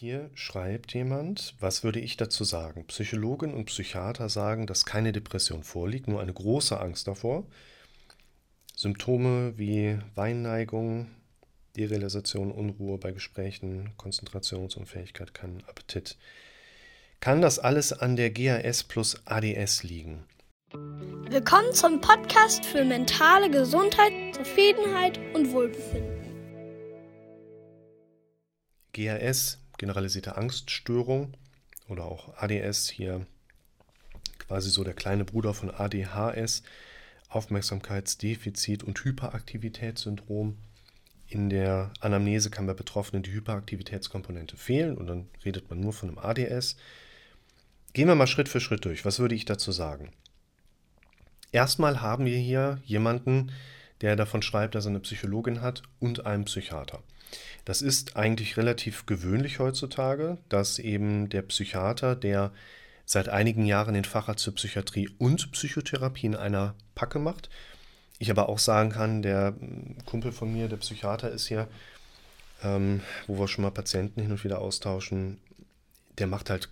Hier schreibt jemand, was würde ich dazu sagen? Psychologen und Psychiater sagen, dass keine Depression vorliegt, nur eine große Angst davor. Symptome wie Weinneigung, Derealisation, Unruhe bei Gesprächen, Konzentrationsunfähigkeit, kein Appetit. Kann das alles an der GAS plus ADS liegen? Willkommen zum Podcast für mentale Gesundheit, Zufriedenheit und Wohlbefinden. GAS, generalisierte Angststörung oder auch ADS, hier quasi so der kleine Bruder von ADHS, Aufmerksamkeitsdefizit und Hyperaktivitätssyndrom. In der Anamnese kann bei Betroffenen die Hyperaktivitätskomponente fehlen und dann redet man nur von einem ADS. Gehen wir mal Schritt für Schritt durch. Was würde ich dazu sagen? Erstmal haben wir hier jemanden, der davon schreibt, dass er eine Psychologin hat und einen Psychiater. Das ist eigentlich relativ gewöhnlich heutzutage, dass eben der Psychiater, der seit einigen Jahren den Facharzt für Psychiatrie und Psychotherapie in einer Packe macht. Ich aber auch sagen kann, der Kumpel von mir, der Psychiater ist hier, ähm, wo wir schon mal Patienten hin und wieder austauschen, der macht halt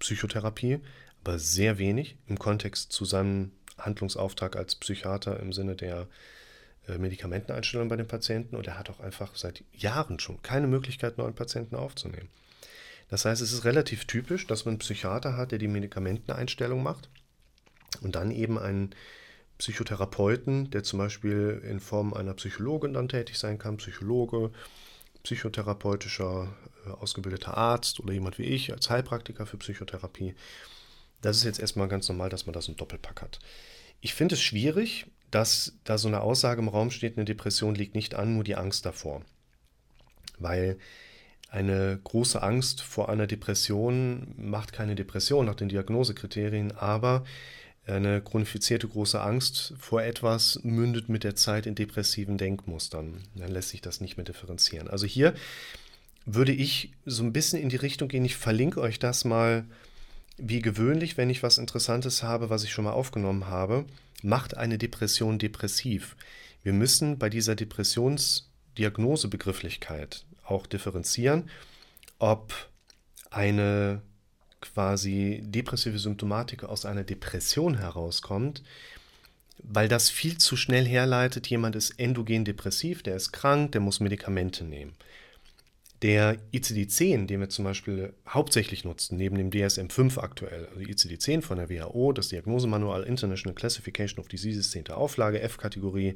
Psychotherapie, aber sehr wenig im Kontext zu seinem Handlungsauftrag als Psychiater im Sinne der Medikamenteneinstellung bei den Patienten und er hat auch einfach seit Jahren schon keine Möglichkeit, neuen Patienten aufzunehmen. Das heißt, es ist relativ typisch, dass man einen Psychiater hat, der die Medikamenteneinstellung macht und dann eben einen Psychotherapeuten, der zum Beispiel in Form einer Psychologin dann tätig sein kann, Psychologe, psychotherapeutischer äh, ausgebildeter Arzt oder jemand wie ich als Heilpraktiker für Psychotherapie. Das ist jetzt erstmal ganz normal, dass man das im Doppelpack hat. Ich finde es schwierig, dass da so eine Aussage im Raum steht, eine Depression liegt nicht an, nur die Angst davor. Weil eine große Angst vor einer Depression macht keine Depression nach den Diagnosekriterien, aber eine chronifizierte große Angst vor etwas mündet mit der Zeit in depressiven Denkmustern. Dann lässt sich das nicht mehr differenzieren. Also hier würde ich so ein bisschen in die Richtung gehen. Ich verlinke euch das mal wie gewöhnlich, wenn ich was Interessantes habe, was ich schon mal aufgenommen habe. Macht eine Depression depressiv. Wir müssen bei dieser Depressionsdiagnosebegrifflichkeit auch differenzieren, ob eine quasi depressive Symptomatik aus einer Depression herauskommt, weil das viel zu schnell herleitet, jemand ist endogen depressiv, der ist krank, der muss Medikamente nehmen. Der ICD-10, den wir zum Beispiel hauptsächlich nutzen, neben dem DSM-5 aktuell, also ICD-10 von der WHO, das Diagnosemanual International Classification of Diseases, 10. Auflage, F-Kategorie,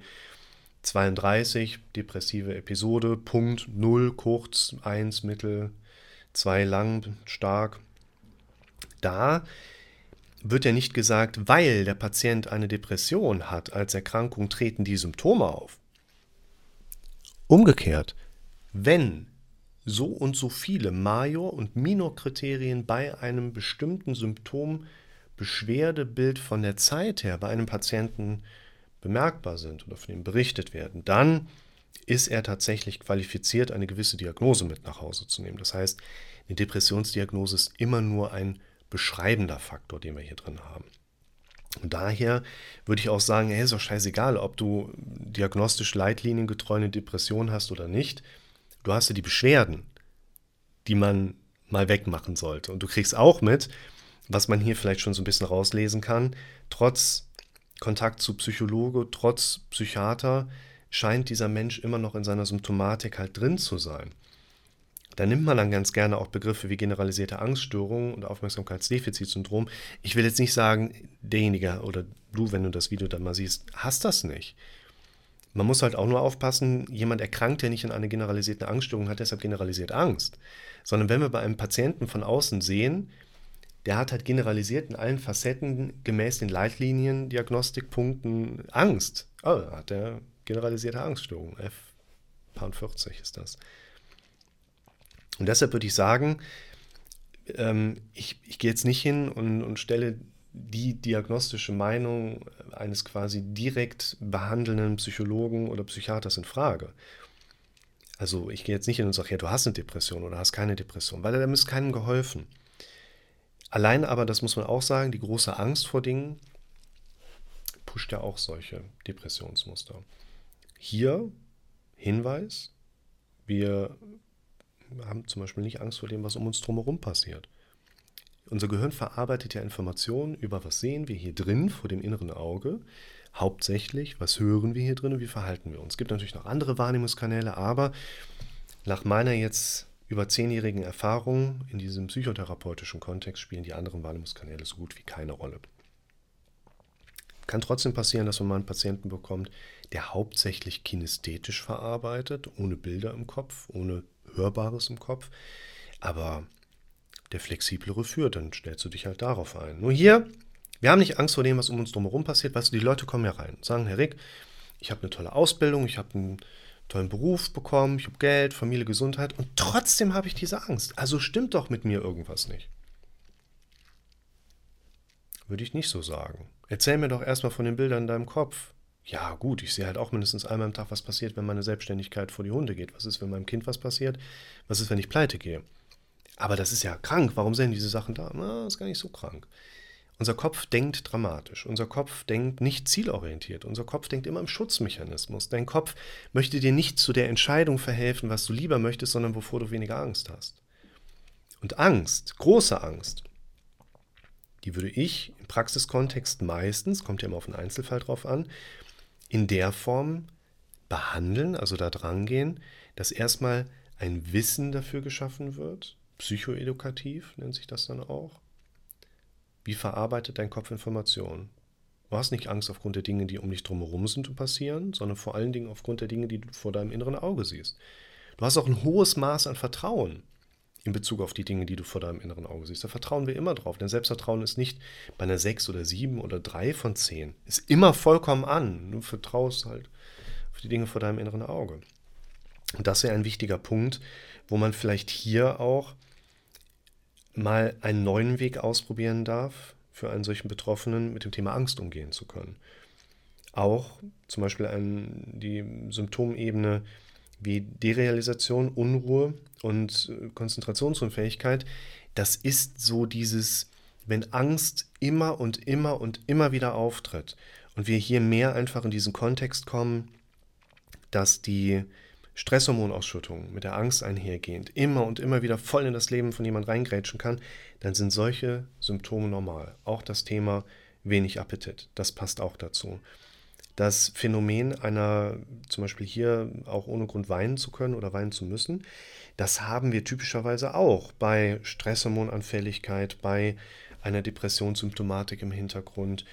32, depressive Episode, Punkt 0, kurz, 1, mittel, 2, lang, stark. Da wird ja nicht gesagt, weil der Patient eine Depression hat als Erkrankung, treten die Symptome auf. Umgekehrt, wenn so und so viele Major- und Minor-Kriterien bei einem bestimmten Symptom Beschwerdebild von der Zeit her bei einem Patienten bemerkbar sind oder von ihm berichtet werden, dann ist er tatsächlich qualifiziert, eine gewisse Diagnose mit nach Hause zu nehmen. Das heißt, eine Depressionsdiagnose ist immer nur ein beschreibender Faktor, den wir hier drin haben. Und daher würde ich auch sagen, hey, ist doch scheißegal, ob du diagnostisch leitliniengetreu eine Depression hast oder nicht. Du hast ja die Beschwerden, die man mal wegmachen sollte. Und du kriegst auch mit, was man hier vielleicht schon so ein bisschen rauslesen kann, trotz Kontakt zu Psychologe, trotz Psychiater, scheint dieser Mensch immer noch in seiner Symptomatik halt drin zu sein. Da nimmt man dann ganz gerne auch Begriffe wie generalisierte Angststörung und Aufmerksamkeitsdefizitsyndrom. Ich will jetzt nicht sagen, derjenige oder du, wenn du das Video dann mal siehst, hast das nicht. Man muss halt auch nur aufpassen, jemand erkrankt ja nicht an einer generalisierten Angststörung, hat deshalb generalisiert Angst. Sondern wenn wir bei einem Patienten von außen sehen, der hat halt generalisiert in allen Facetten gemäß den Leitlinien, Diagnostikpunkten Angst. Oh, hat er generalisierte Angststörung. F 40 ist das. Und deshalb würde ich sagen, ähm, ich, ich gehe jetzt nicht hin und, und stelle die diagnostische Meinung eines quasi direkt behandelnden Psychologen oder Psychiaters in Frage. Also ich gehe jetzt nicht hin und sage, ja, du hast eine Depression oder hast keine Depression, weil da ist keinem geholfen. Allein aber, das muss man auch sagen, die große Angst vor Dingen pusht ja auch solche Depressionsmuster. Hier Hinweis, wir haben zum Beispiel nicht Angst vor dem, was um uns drumherum passiert. Unser Gehirn verarbeitet ja Informationen über, was sehen wir hier drin vor dem inneren Auge, hauptsächlich, was hören wir hier drin und wie verhalten wir uns. Es gibt natürlich noch andere Wahrnehmungskanäle, aber nach meiner jetzt über zehnjährigen Erfahrung in diesem psychotherapeutischen Kontext spielen die anderen Wahrnehmungskanäle so gut wie keine Rolle. Kann trotzdem passieren, dass man mal einen Patienten bekommt, der hauptsächlich kinästhetisch verarbeitet, ohne Bilder im Kopf, ohne Hörbares im Kopf. Aber der flexiblere führt, dann stellst du dich halt darauf ein. Nur hier, wir haben nicht Angst vor dem, was um uns drumherum passiert. Weißt du, die Leute kommen ja rein und sagen, Herr Rick, ich habe eine tolle Ausbildung, ich habe einen tollen Beruf bekommen, ich habe Geld, Familie, Gesundheit und trotzdem habe ich diese Angst. Also stimmt doch mit mir irgendwas nicht. Würde ich nicht so sagen. Erzähl mir doch erstmal von den Bildern in deinem Kopf. Ja, gut, ich sehe halt auch mindestens einmal am Tag, was passiert, wenn meine Selbstständigkeit vor die Hunde geht. Was ist, wenn meinem Kind was passiert? Was ist, wenn ich pleite gehe? Aber das ist ja krank. Warum sind diese Sachen da? Na, ist gar nicht so krank. Unser Kopf denkt dramatisch. Unser Kopf denkt nicht zielorientiert. Unser Kopf denkt immer im Schutzmechanismus. Dein Kopf möchte dir nicht zu der Entscheidung verhelfen, was du lieber möchtest, sondern wovor du weniger Angst hast. Und Angst, große Angst, die würde ich im Praxiskontext meistens, kommt ja immer auf den Einzelfall drauf an, in der Form behandeln, also da dran gehen, dass erstmal ein Wissen dafür geschaffen wird, psychoedukativ nennt sich das dann auch. Wie verarbeitet dein Kopf Informationen? Du hast nicht Angst aufgrund der Dinge, die um dich drumherum sind und passieren, sondern vor allen Dingen aufgrund der Dinge, die du vor deinem inneren Auge siehst. Du hast auch ein hohes Maß an Vertrauen in Bezug auf die Dinge, die du vor deinem inneren Auge siehst. Da vertrauen wir immer drauf. Denn Selbstvertrauen ist nicht bei einer 6 oder 7 oder 3 von 10. Ist immer vollkommen an. Du vertraust halt auf die Dinge vor deinem inneren Auge. Und das wäre ein wichtiger Punkt, wo man vielleicht hier auch mal einen neuen Weg ausprobieren darf, für einen solchen Betroffenen mit dem Thema Angst umgehen zu können. Auch zum Beispiel ein, die Symptomebene wie Derealisation, Unruhe und äh, Konzentrationsunfähigkeit, das ist so dieses, wenn Angst immer und immer und immer wieder auftritt und wir hier mehr einfach in diesen Kontext kommen, dass die Stresshormonausschüttung mit der Angst einhergehend immer und immer wieder voll in das Leben von jemand reingrätschen kann, dann sind solche Symptome normal. Auch das Thema wenig Appetit, das passt auch dazu. Das Phänomen einer, zum Beispiel hier auch ohne Grund weinen zu können oder weinen zu müssen, das haben wir typischerweise auch bei Stresshormonanfälligkeit, bei einer Depressionssymptomatik im Hintergrund,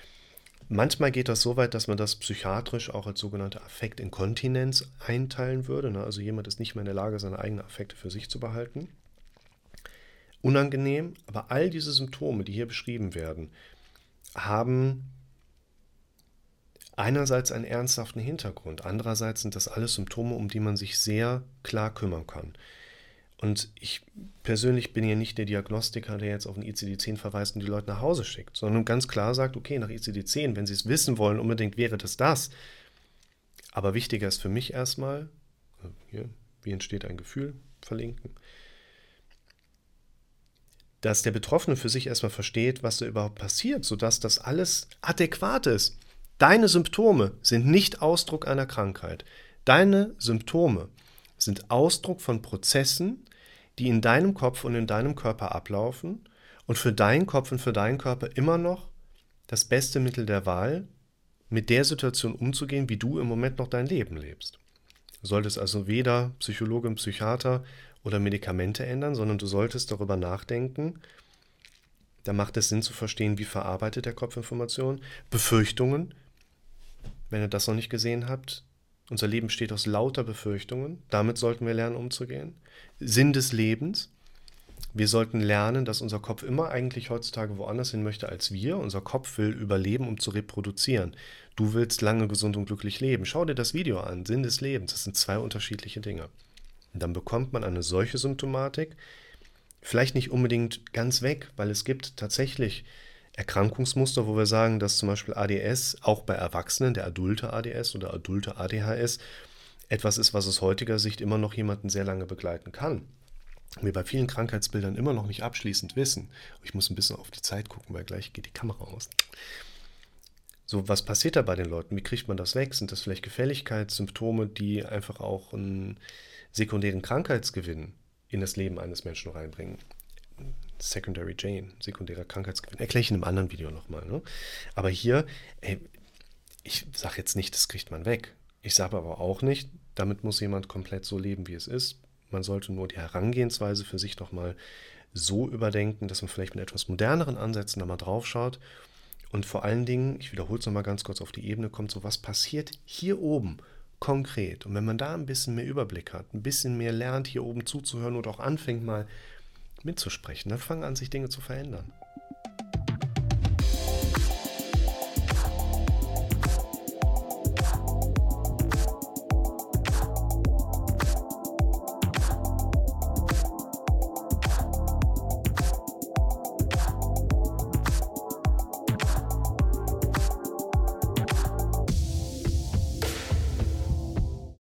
Manchmal geht das so weit, dass man das psychiatrisch auch als sogenannte Affektinkontinenz einteilen würde. Ne? Also jemand ist nicht mehr in der Lage, seine eigenen Affekte für sich zu behalten. Unangenehm, aber all diese Symptome, die hier beschrieben werden, haben einerseits einen ernsthaften Hintergrund, andererseits sind das alles Symptome, um die man sich sehr klar kümmern kann. Und ich persönlich bin ja nicht der Diagnostiker, der jetzt auf den ICD-10 verweist und die Leute nach Hause schickt, sondern ganz klar sagt, okay, nach ICD-10, wenn Sie es wissen wollen, unbedingt wäre das das. Aber wichtiger ist für mich erstmal, hier, wie entsteht ein Gefühl, verlinken, dass der Betroffene für sich erstmal versteht, was da überhaupt passiert, sodass das alles adäquat ist. Deine Symptome sind nicht Ausdruck einer Krankheit. Deine Symptome sind Ausdruck von Prozessen, die in deinem Kopf und in deinem Körper ablaufen und für deinen Kopf und für deinen Körper immer noch das beste Mittel der Wahl, mit der Situation umzugehen, wie du im Moment noch dein Leben lebst. Du solltest also weder Psychologe, Psychiater oder Medikamente ändern, sondern du solltest darüber nachdenken, da macht es Sinn zu verstehen, wie verarbeitet der Kopf Informationen, Befürchtungen, wenn ihr das noch nicht gesehen habt, unser Leben besteht aus lauter Befürchtungen. Damit sollten wir lernen, umzugehen. Sinn des Lebens. Wir sollten lernen, dass unser Kopf immer eigentlich heutzutage woanders hin möchte als wir. Unser Kopf will überleben, um zu reproduzieren. Du willst lange gesund und glücklich leben. Schau dir das Video an. Sinn des Lebens. Das sind zwei unterschiedliche Dinge. Und dann bekommt man eine solche Symptomatik. Vielleicht nicht unbedingt ganz weg, weil es gibt tatsächlich Erkrankungsmuster, wo wir sagen, dass zum Beispiel ADS auch bei Erwachsenen, der adulte ADS oder adulte ADHS, etwas ist, was aus heutiger Sicht immer noch jemanden sehr lange begleiten kann. Wir bei vielen Krankheitsbildern immer noch nicht abschließend wissen. Ich muss ein bisschen auf die Zeit gucken, weil gleich geht die Kamera aus. So, was passiert da bei den Leuten? Wie kriegt man das weg? Sind das vielleicht Gefälligkeitssymptome, die einfach auch einen sekundären Krankheitsgewinn in das Leben eines Menschen reinbringen. Secondary Jane, sekundärer Krankheitsgewinn. Erkläre ich in einem anderen Video nochmal. Ne? Aber hier, ey, ich sage jetzt nicht, das kriegt man weg. Ich sage aber auch nicht, damit muss jemand komplett so leben, wie es ist. Man sollte nur die Herangehensweise für sich nochmal so überdenken, dass man vielleicht mit etwas moderneren Ansätzen da mal drauf schaut. Und vor allen Dingen, ich wiederhole es nochmal ganz kurz auf die Ebene kommt, so was passiert hier oben konkret. Und wenn man da ein bisschen mehr Überblick hat, ein bisschen mehr lernt, hier oben zuzuhören und auch anfängt mal mitzusprechen, dann fangen an, sich Dinge zu verändern.